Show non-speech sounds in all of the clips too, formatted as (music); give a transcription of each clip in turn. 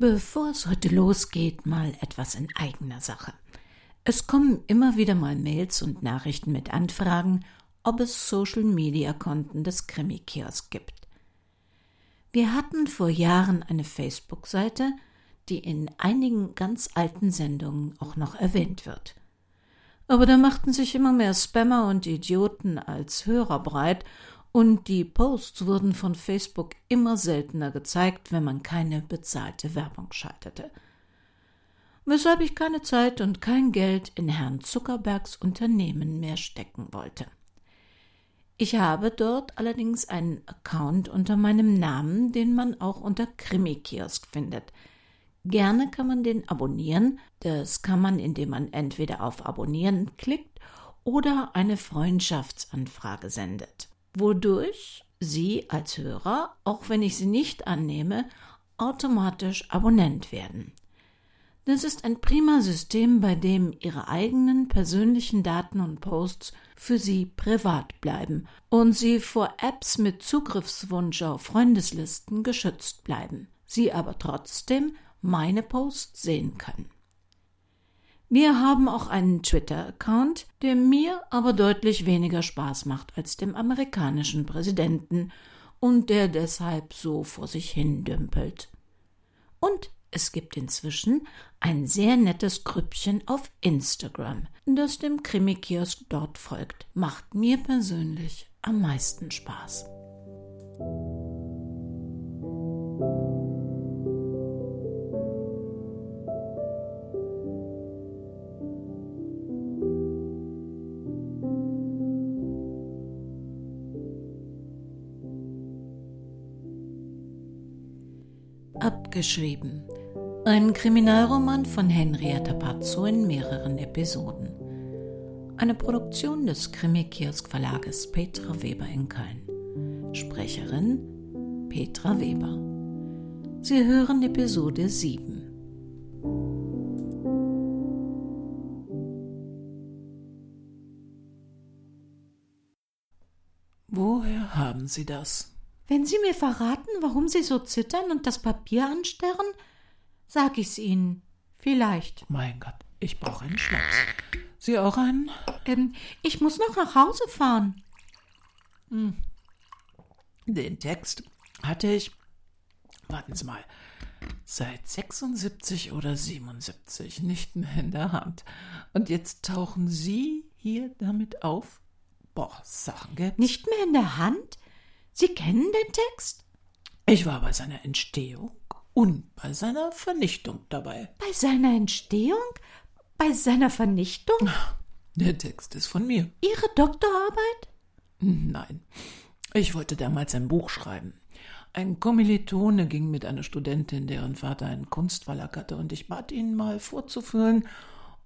Bevor es heute losgeht, mal etwas in eigener Sache. Es kommen immer wieder mal Mails und Nachrichten mit Anfragen, ob es Social-Media-Konten des Krimi-Kiosk gibt. Wir hatten vor Jahren eine Facebook-Seite, die in einigen ganz alten Sendungen auch noch erwähnt wird. Aber da machten sich immer mehr Spammer und Idioten als Hörer breit, und die Posts wurden von Facebook immer seltener gezeigt, wenn man keine bezahlte Werbung schaltete. Weshalb ich keine Zeit und kein Geld in Herrn Zuckerbergs Unternehmen mehr stecken wollte. Ich habe dort allerdings einen Account unter meinem Namen, den man auch unter Krimi-Kiosk findet – Gerne kann man den abonnieren. Das kann man, indem man entweder auf Abonnieren klickt oder eine Freundschaftsanfrage sendet, wodurch Sie als Hörer, auch wenn ich sie nicht annehme, automatisch Abonnent werden. Das ist ein prima System, bei dem Ihre eigenen persönlichen Daten und Posts für Sie privat bleiben und Sie vor Apps mit Zugriffswunsch auf Freundeslisten geschützt bleiben, Sie aber trotzdem meine Posts sehen können. Wir haben auch einen Twitter-Account, der mir aber deutlich weniger Spaß macht als dem amerikanischen Präsidenten und der deshalb so vor sich hin dümpelt. Und es gibt inzwischen ein sehr nettes Grüppchen auf Instagram, das dem Krimi-Kiosk dort folgt. Macht mir persönlich am meisten Spaß. Abgeschrieben. Ein Kriminalroman von Henrietta Pazzo in mehreren Episoden. Eine Produktion des Krimi-Kiosk Verlages Petra Weber in Köln. Sprecherin Petra Weber. Sie hören Episode 7. Woher haben Sie das? Wenn Sie mir verraten, warum Sie so zittern und das Papier anstarren, sag ich's Ihnen. Vielleicht. Mein Gott, ich brauche einen Schnaps. Sie auch einen? Ähm, ich muss noch nach Hause fahren. Hm. Den Text hatte ich, warten Sie mal, seit 76 oder 77 nicht mehr in der Hand. Und jetzt tauchen Sie hier damit auf? Boah, Sachen, gell? Nicht mehr in der Hand? Sie kennen den Text? Ich war bei seiner Entstehung und bei seiner Vernichtung dabei. Bei seiner Entstehung? Bei seiner Vernichtung? Der Text ist von mir. Ihre Doktorarbeit? Nein. Ich wollte damals ein Buch schreiben. Ein Kommilitone ging mit einer Studentin, deren Vater einen Kunstverlag hatte, und ich bat ihn mal vorzuführen,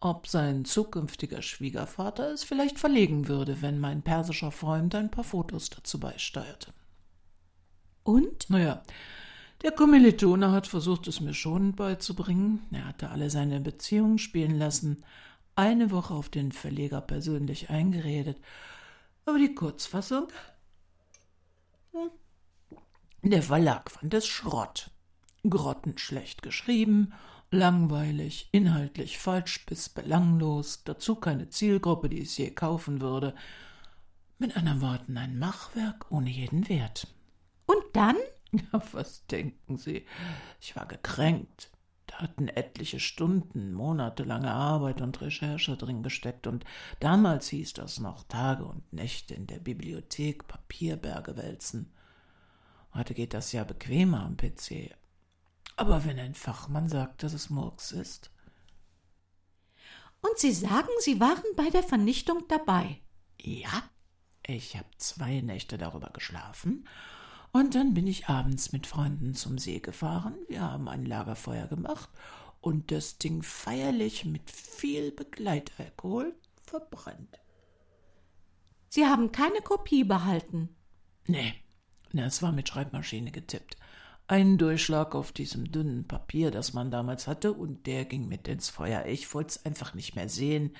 ob sein zukünftiger Schwiegervater es vielleicht verlegen würde, wenn mein persischer Freund ein paar Fotos dazu beisteuerte. Und? Naja, der Kommilitone hat versucht, es mir schon beizubringen. Er hatte alle seine Beziehungen spielen lassen, eine Woche auf den Verleger persönlich eingeredet. Aber die Kurzfassung? Hm. Der Verlag fand es Schrott. Grottenschlecht geschrieben, langweilig, inhaltlich falsch bis belanglos, dazu keine Zielgruppe, die es je kaufen würde. Mit anderen Worten ein Machwerk ohne jeden Wert. Und dann? Ja, was denken Sie? Ich war gekränkt. Da hatten etliche Stunden, monatelange Arbeit und Recherche drin gesteckt, und damals hieß das noch Tage und Nächte in der Bibliothek Papierberge wälzen. Heute geht das ja bequemer am PC. Aber wenn ein Fachmann sagt, dass es Murks ist. Und Sie sagen, Sie waren bei der Vernichtung dabei. Ja, ich habe zwei Nächte darüber geschlafen und dann bin ich abends mit Freunden zum See gefahren. Wir haben ein Lagerfeuer gemacht und das Ding feierlich mit viel Begleitalkohol verbrannt. Sie haben keine Kopie behalten? Nee, es war mit Schreibmaschine getippt. Ein Durchschlag auf diesem dünnen Papier, das man damals hatte, und der ging mit ins Feuer. Ich wollte es einfach nicht mehr sehen.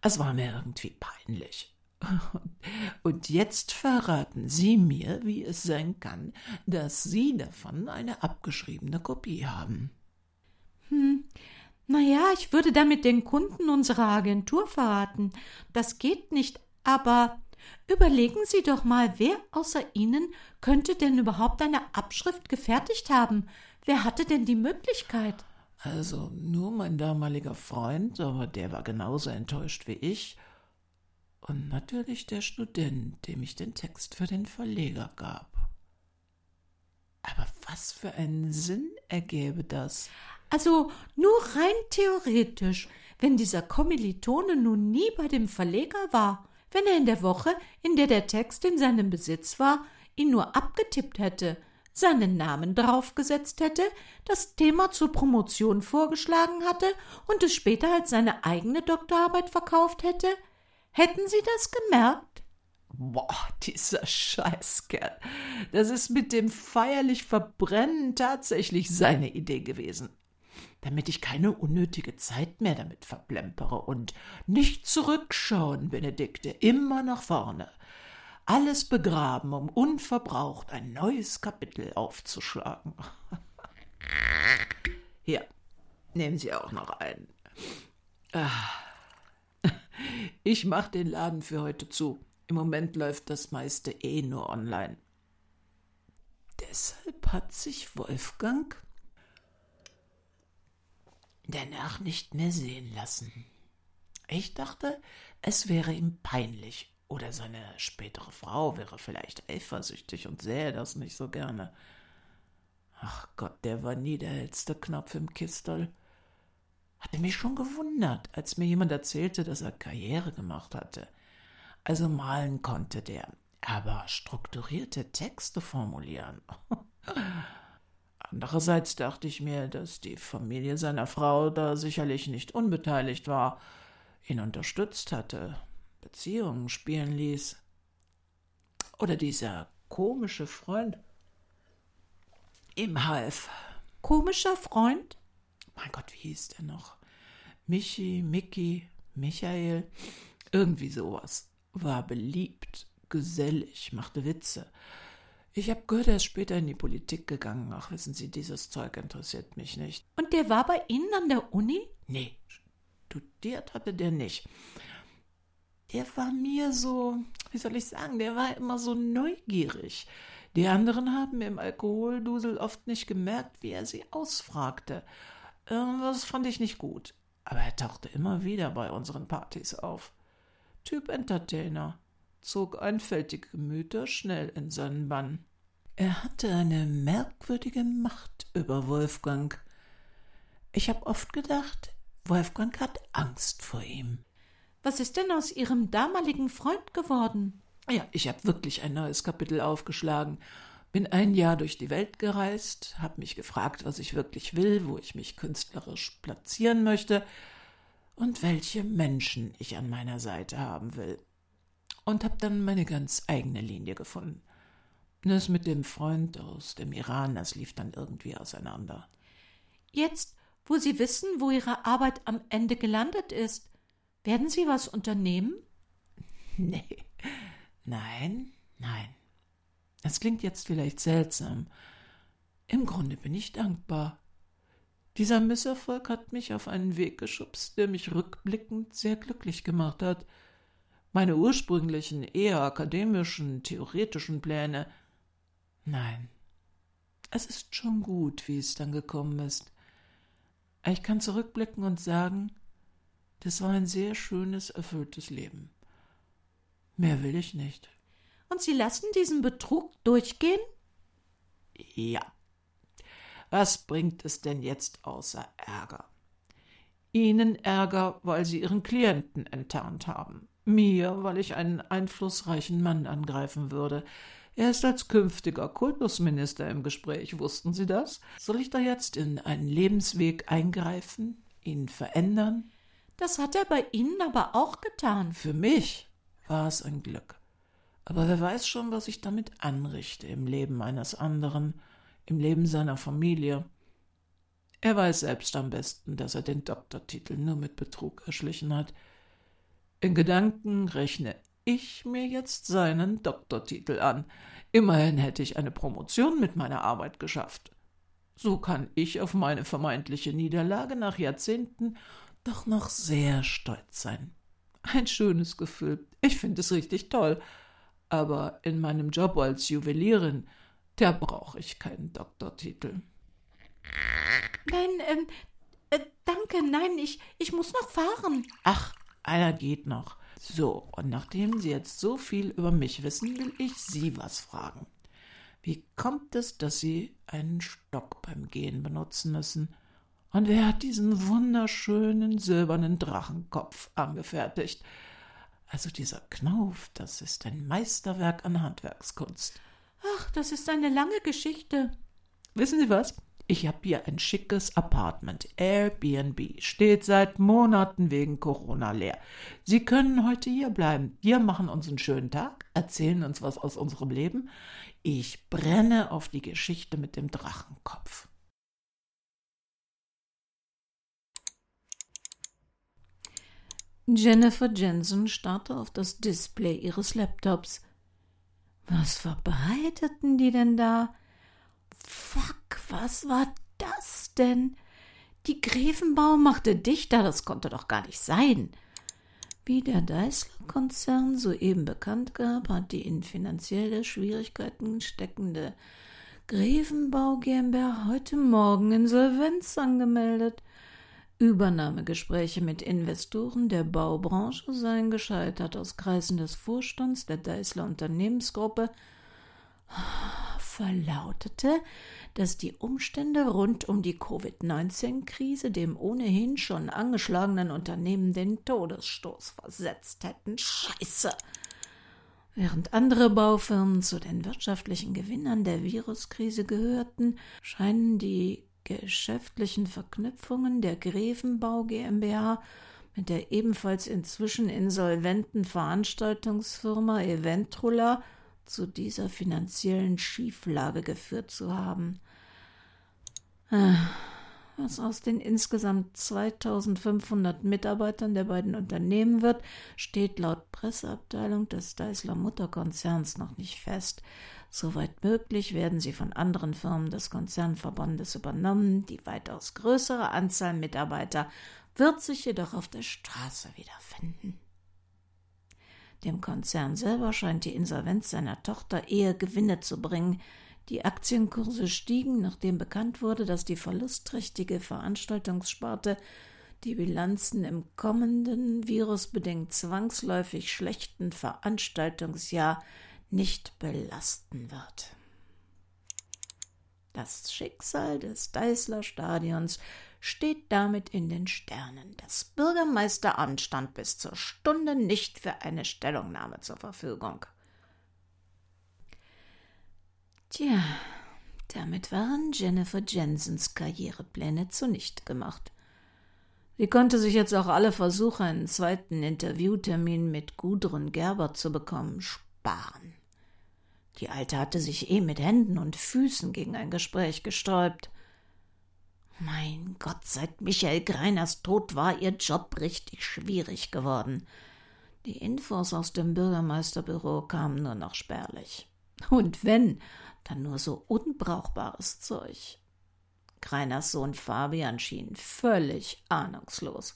Es war mir irgendwie peinlich. (laughs) Und jetzt verraten Sie mir, wie es sein kann, dass Sie davon eine abgeschriebene Kopie haben. Hm, naja, ich würde damit den Kunden unserer Agentur verraten. Das geht nicht, aber überlegen Sie doch mal, wer außer Ihnen könnte denn überhaupt eine Abschrift gefertigt haben? Wer hatte denn die Möglichkeit? Also nur mein damaliger Freund, aber der war genauso enttäuscht wie ich. Und natürlich der Student, dem ich den Text für den Verleger gab. Aber was für einen Sinn ergäbe das? Also nur rein theoretisch, wenn dieser Kommilitone nun nie bei dem Verleger war, wenn er in der Woche, in der der Text in seinem Besitz war, ihn nur abgetippt hätte, seinen Namen draufgesetzt hätte, das Thema zur Promotion vorgeschlagen hatte und es später als seine eigene Doktorarbeit verkauft hätte, hätten Sie das gemerkt? Boah, dieser Scheißkerl. Das ist mit dem feierlich Verbrennen tatsächlich seine Idee gewesen damit ich keine unnötige Zeit mehr damit verplempere und nicht zurückschauen, Benedikte, immer nach vorne. Alles begraben, um unverbraucht ein neues Kapitel aufzuschlagen. (laughs) Hier, nehmen Sie auch noch einen. Ah. Ich mach den Laden für heute zu. Im Moment läuft das meiste eh nur online. Deshalb hat sich Wolfgang danach nicht mehr sehen lassen. Ich dachte, es wäre ihm peinlich, oder seine spätere Frau wäre vielleicht eifersüchtig und sähe das nicht so gerne. Ach Gott, der war nie der hellste Knopf im Kistel. Hatte mich schon gewundert, als mir jemand erzählte, dass er Karriere gemacht hatte. Also malen konnte der, aber strukturierte Texte formulieren. (laughs) Andererseits dachte ich mir, dass die Familie seiner Frau da sicherlich nicht unbeteiligt war, ihn unterstützt hatte, Beziehungen spielen ließ. Oder dieser komische Freund ihm half. Komischer Freund? Mein Gott, wie hieß der noch? Michi, Mickey, Michael, irgendwie sowas. War beliebt, gesellig, machte Witze. Ich habe gehört, er ist später in die Politik gegangen. Ach, wissen Sie, dieses Zeug interessiert mich nicht. Und der war bei Ihnen an der Uni? Nee, studiert hatte der nicht. Der war mir so, wie soll ich sagen, der war immer so neugierig. Die anderen haben im Alkoholdusel oft nicht gemerkt, wie er sie ausfragte. Das fand ich nicht gut. Aber er tauchte immer wieder bei unseren Partys auf. Typ Entertainer zog einfältige Gemüter schnell in seinen Bann. Er hatte eine merkwürdige Macht über Wolfgang. Ich habe oft gedacht, Wolfgang hat Angst vor ihm. Was ist denn aus Ihrem damaligen Freund geworden? Ja, ich habe wirklich ein neues Kapitel aufgeschlagen. Bin ein Jahr durch die Welt gereist, habe mich gefragt, was ich wirklich will, wo ich mich künstlerisch platzieren möchte und welche Menschen ich an meiner Seite haben will und habe dann meine ganz eigene Linie gefunden. Das mit dem Freund aus dem Iran, das lief dann irgendwie auseinander. Jetzt, wo Sie wissen, wo Ihre Arbeit am Ende gelandet ist, werden Sie was unternehmen? (laughs) Nee. Nein, nein. Es klingt jetzt vielleicht seltsam. Im Grunde bin ich dankbar. Dieser Misserfolg hat mich auf einen Weg geschubst, der mich rückblickend sehr glücklich gemacht hat. Meine ursprünglichen, eher akademischen, theoretischen Pläne. Nein, es ist schon gut, wie es dann gekommen ist. Ich kann zurückblicken und sagen, das war ein sehr schönes, erfülltes Leben. Mehr will ich nicht. Und Sie lassen diesen Betrug durchgehen? Ja. Was bringt es denn jetzt außer Ärger? Ihnen Ärger, weil Sie Ihren Klienten enttarnt haben. Mir, weil ich einen einflussreichen Mann angreifen würde. Er ist als künftiger Kultusminister im Gespräch. Wussten Sie das? Soll ich da jetzt in einen Lebensweg eingreifen, ihn verändern? Das hat er bei Ihnen aber auch getan. Für mich war es ein Glück. Aber wer weiß schon, was ich damit anrichte im Leben eines anderen, im Leben seiner Familie. Er weiß selbst am besten, dass er den Doktortitel nur mit Betrug erschlichen hat. In Gedanken rechne ich mir jetzt seinen Doktortitel an. Immerhin hätte ich eine Promotion mit meiner Arbeit geschafft. So kann ich auf meine vermeintliche Niederlage nach Jahrzehnten doch noch sehr stolz sein. Ein schönes Gefühl. Ich finde es richtig toll. Aber in meinem Job als Juwelierin, da brauche ich keinen Doktortitel. Nein, ähm, äh, danke, nein, ich, ich muss noch fahren. Ach, einer geht noch. So, und nachdem Sie jetzt so viel über mich wissen, will ich Sie was fragen. Wie kommt es, dass Sie einen Stock beim Gehen benutzen müssen? Und wer hat diesen wunderschönen silbernen Drachenkopf angefertigt? Also dieser Knauf, das ist ein Meisterwerk an Handwerkskunst. Ach, das ist eine lange Geschichte. Wissen Sie was? Ich habe hier ein schickes Apartment, Airbnb, steht seit Monaten wegen Corona leer. Sie können heute hier bleiben. Wir machen uns einen schönen Tag, erzählen uns was aus unserem Leben. Ich brenne auf die Geschichte mit dem Drachenkopf. Jennifer Jensen starrte auf das Display ihres Laptops. Was verbreiteten die denn da? Fuck, was war das denn? Die Grevenbau machte dichter, das konnte doch gar nicht sein. Wie der Deißler-Konzern soeben bekannt gab, hat die in finanzielle Schwierigkeiten steckende Grevenbau GmbH heute Morgen Insolvenz angemeldet. Übernahmegespräche mit Investoren der Baubranche seien gescheitert. Aus Kreisen des Vorstands der Deißler Unternehmensgruppe verlautete, dass die Umstände rund um die Covid-19-Krise dem ohnehin schon angeschlagenen Unternehmen den Todesstoß versetzt hätten. Scheiße! Während andere Baufirmen zu den wirtschaftlichen Gewinnern der Viruskrise gehörten, scheinen die geschäftlichen Verknüpfungen der Grevenbau GmbH mit der ebenfalls inzwischen insolventen Veranstaltungsfirma Eventrula zu dieser finanziellen Schieflage geführt zu haben. Äh, was aus den insgesamt 2500 Mitarbeitern der beiden Unternehmen wird, steht laut Presseabteilung des Deisler Mutterkonzerns noch nicht fest. Soweit möglich werden sie von anderen Firmen des Konzernverbandes übernommen. Die weitaus größere Anzahl Mitarbeiter wird sich jedoch auf der Straße wiederfinden. Dem Konzern selber scheint die Insolvenz seiner Tochter eher Gewinne zu bringen. Die Aktienkurse stiegen, nachdem bekannt wurde, dass die verlustträchtige Veranstaltungssparte die Bilanzen im kommenden virusbedingt zwangsläufig schlechten Veranstaltungsjahr nicht belasten wird. Das Schicksal des Deißler Stadions steht damit in den Sternen. Das Bürgermeisteramt stand bis zur Stunde nicht für eine Stellungnahme zur Verfügung. Tja, damit waren Jennifer Jensens Karrierepläne zunichte gemacht. Sie konnte sich jetzt auch alle Versuche, einen zweiten Interviewtermin mit Gudrun Gerber zu bekommen, sparen. Die Alte hatte sich eh mit Händen und Füßen gegen ein Gespräch gesträubt. Mein Gott, seit Michael Greiners Tod war ihr Job richtig schwierig geworden. Die Infos aus dem Bürgermeisterbüro kamen nur noch spärlich. Und wenn, dann nur so unbrauchbares Zeug. Greiners Sohn Fabian schien völlig ahnungslos.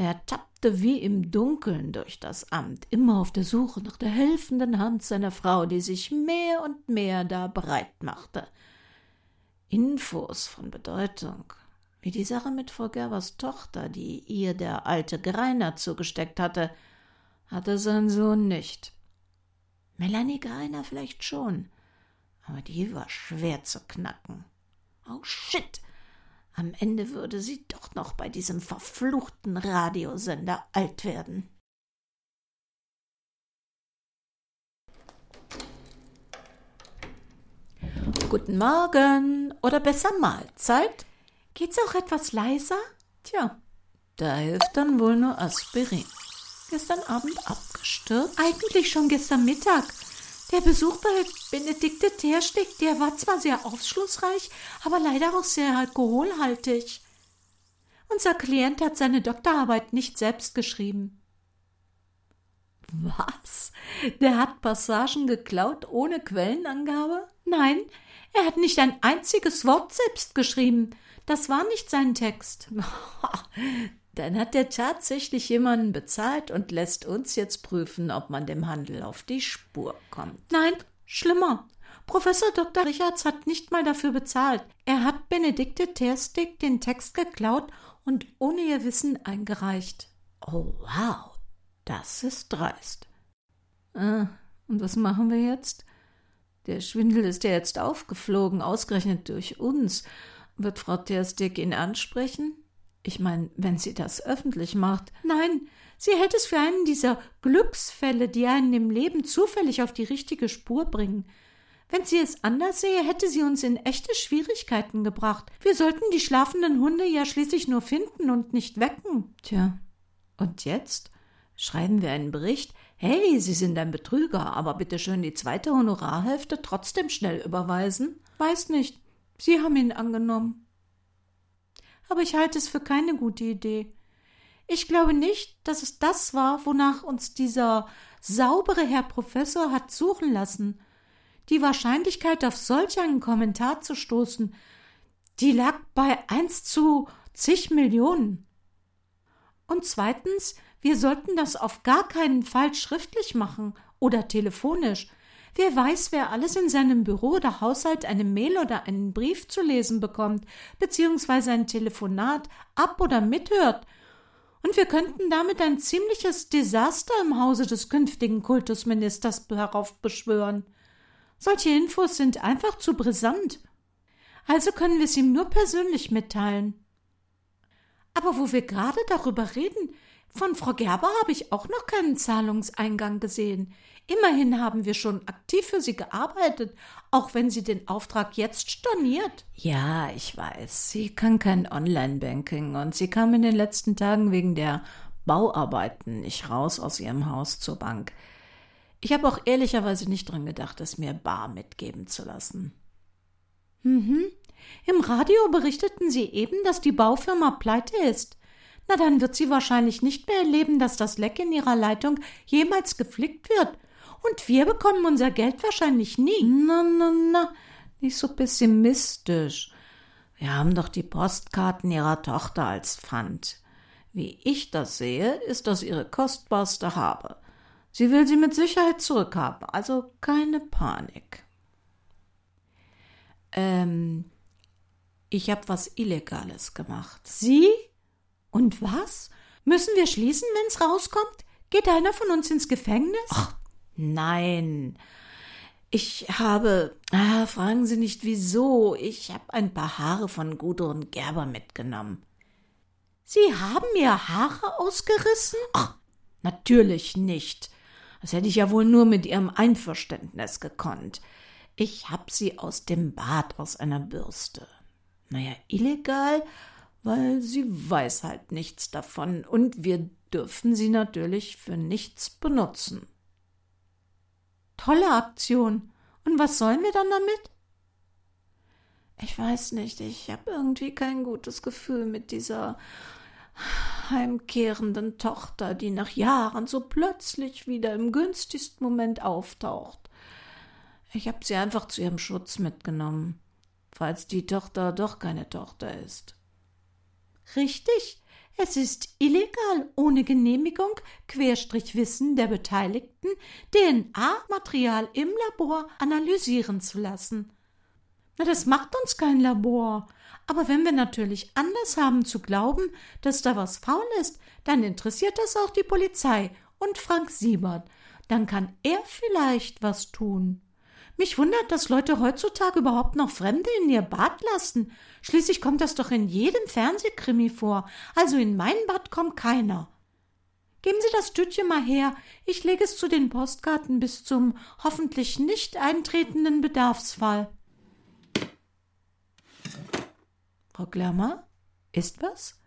Er tappte wie im Dunkeln durch das Amt, immer auf der Suche nach der helfenden Hand seiner Frau, die sich mehr und mehr da breit machte. Infos von Bedeutung, wie die Sache mit Frau Gerbers Tochter, die ihr der alte Greiner zugesteckt hatte, hatte sein Sohn nicht. Melanie Greiner vielleicht schon, aber die war schwer zu knacken. Oh shit! Am Ende würde sie doch noch bei diesem verfluchten Radiosender alt werden. Guten Morgen oder besser Mahlzeit. Geht's auch etwas leiser? Tja, da hilft dann wohl nur Aspirin. Gestern Abend abgestürzt? Eigentlich schon gestern Mittag. Der Besuch bei Benedikte Tersteg, der war zwar sehr aufschlussreich, aber leider auch sehr alkoholhaltig. Unser Klient hat seine Doktorarbeit nicht selbst geschrieben. Was? Der hat Passagen geklaut ohne Quellenangabe? Nein, Er hat nicht ein einziges Wort selbst geschrieben. Das war nicht sein Text. (laughs) Dann hat er tatsächlich jemanden bezahlt und lässt uns jetzt prüfen, ob man dem Handel auf die Spur kommt. Nein, schlimmer. Professor Dr. Richards hat nicht mal dafür bezahlt. Er hat Benedikte Terstig den Text geklaut und ohne ihr Wissen eingereicht. Oh, wow, das ist dreist. Äh, und was machen wir jetzt? Der Schwindel ist ja jetzt aufgeflogen, ausgerechnet durch uns. Wird Frau Terstig ihn ansprechen? Ich meine, wenn sie das öffentlich macht. Nein, sie hält es für einen dieser Glücksfälle, die einen im Leben zufällig auf die richtige Spur bringen. Wenn sie es anders sehe, hätte sie uns in echte Schwierigkeiten gebracht. Wir sollten die schlafenden Hunde ja schließlich nur finden und nicht wecken. Tja, und jetzt? Schreiben wir einen Bericht? Hey, Sie sind ein Betrüger, aber bitte schön die zweite Honorarhälfte trotzdem schnell überweisen? Weiß nicht. Sie haben ihn angenommen. Aber ich halte es für keine gute Idee. Ich glaube nicht, dass es das war, wonach uns dieser saubere Herr Professor hat suchen lassen. Die Wahrscheinlichkeit, auf solch einen Kommentar zu stoßen, die lag bei eins zu zig Millionen. Und zweitens, wir sollten das auf gar keinen Fall schriftlich machen oder telefonisch. Wer weiß, wer alles in seinem Büro oder Haushalt eine Mail oder einen Brief zu lesen bekommt, beziehungsweise ein Telefonat ab oder mithört. Und wir könnten damit ein ziemliches Desaster im Hause des künftigen Kultusministers heraufbeschwören. Solche Infos sind einfach zu brisant. Also können wir es ihm nur persönlich mitteilen. Aber wo wir gerade darüber reden, von Frau Gerber habe ich auch noch keinen Zahlungseingang gesehen. Immerhin haben wir schon aktiv für sie gearbeitet, auch wenn sie den Auftrag jetzt storniert. Ja, ich weiß. Sie kann kein Online-Banking und sie kam in den letzten Tagen wegen der Bauarbeiten nicht raus aus ihrem Haus zur Bank. Ich habe auch ehrlicherweise nicht dran gedacht, es mir bar mitgeben zu lassen. Mhm. Im Radio berichteten sie eben, dass die Baufirma pleite ist. Na, dann wird sie wahrscheinlich nicht mehr erleben, dass das Leck in ihrer Leitung jemals geflickt wird. Und wir bekommen unser Geld wahrscheinlich nie. Na, na, na, nicht so pessimistisch. Wir haben doch die Postkarten ihrer Tochter als Pfand. Wie ich das sehe, ist das ihre kostbarste Habe. Sie will sie mit Sicherheit zurückhaben, also keine Panik. Ähm, ich habe was Illegales gemacht. Sie? Und was? Müssen wir schließen, wenn's rauskommt? Geht einer von uns ins Gefängnis? Ach, nein. Ich habe. Ah, fragen Sie nicht wieso. Ich habe ein paar Haare von Gudrun Gerber mitgenommen. Sie haben mir Haare ausgerissen? Ach, natürlich nicht. Das hätte ich ja wohl nur mit ihrem Einverständnis gekonnt. Ich hab sie aus dem Bad aus einer Bürste. Naja, illegal, weil sie weiß halt nichts davon und wir dürfen sie natürlich für nichts benutzen. Tolle Aktion. Und was sollen wir dann damit? Ich weiß nicht, ich habe irgendwie kein gutes Gefühl mit dieser heimkehrenden Tochter, die nach Jahren so plötzlich wieder im günstigsten Moment auftaucht. Ich habe sie einfach zu ihrem Schutz mitgenommen, falls die Tochter doch keine Tochter ist. Richtig, es ist illegal, ohne Genehmigung, Querstrich Wissen der Beteiligten, DNA-Material im Labor analysieren zu lassen. Na, das macht uns kein Labor. Aber wenn wir natürlich anders haben zu glauben, dass da was faul ist, dann interessiert das auch die Polizei und Frank Siebert. Dann kann er vielleicht was tun. Mich wundert, dass Leute heutzutage überhaupt noch Fremde in ihr Bad lassen. Schließlich kommt das doch in jedem Fernsehkrimi vor. Also in mein Bad kommt keiner. Geben Sie das Tütchen mal her. Ich lege es zu den Postkarten bis zum hoffentlich nicht eintretenden Bedarfsfall. Frau Klammer, ist was?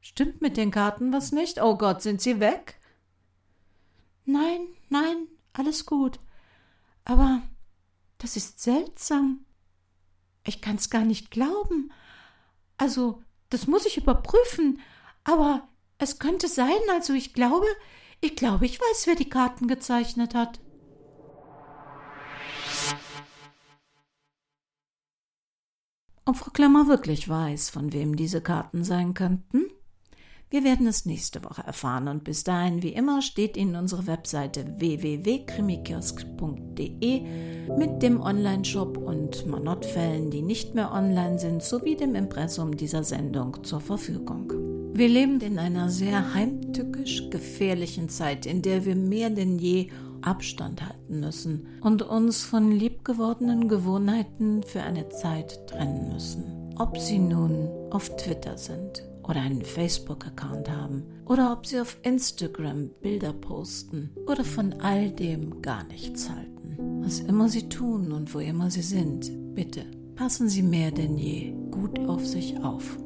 Stimmt mit den Karten was nicht? Oh Gott, sind sie weg? Nein, nein, alles gut. Aber das ist seltsam. Ich kann's gar nicht glauben. Also, das muss ich überprüfen. Aber es könnte sein, also ich glaube, ich glaube, ich weiß, wer die Karten gezeichnet hat. Ob Frau Klammer wirklich weiß, von wem diese Karten sein könnten? Wir werden es nächste Woche erfahren und bis dahin, wie immer, steht Ihnen unsere Webseite www.krimikiosk.de mit dem Online-Shop und Manottfällen, die nicht mehr online sind, sowie dem Impressum dieser Sendung zur Verfügung. Wir leben in einer sehr heimtückisch gefährlichen Zeit, in der wir mehr denn je Abstand halten müssen und uns von liebgewordenen Gewohnheiten für eine Zeit trennen müssen. Ob sie nun auf Twitter sind oder einen Facebook-Account haben oder ob sie auf Instagram Bilder posten oder von all dem gar nichts halten. Was immer sie tun und wo immer sie sind, bitte passen Sie mehr denn je gut auf sich auf.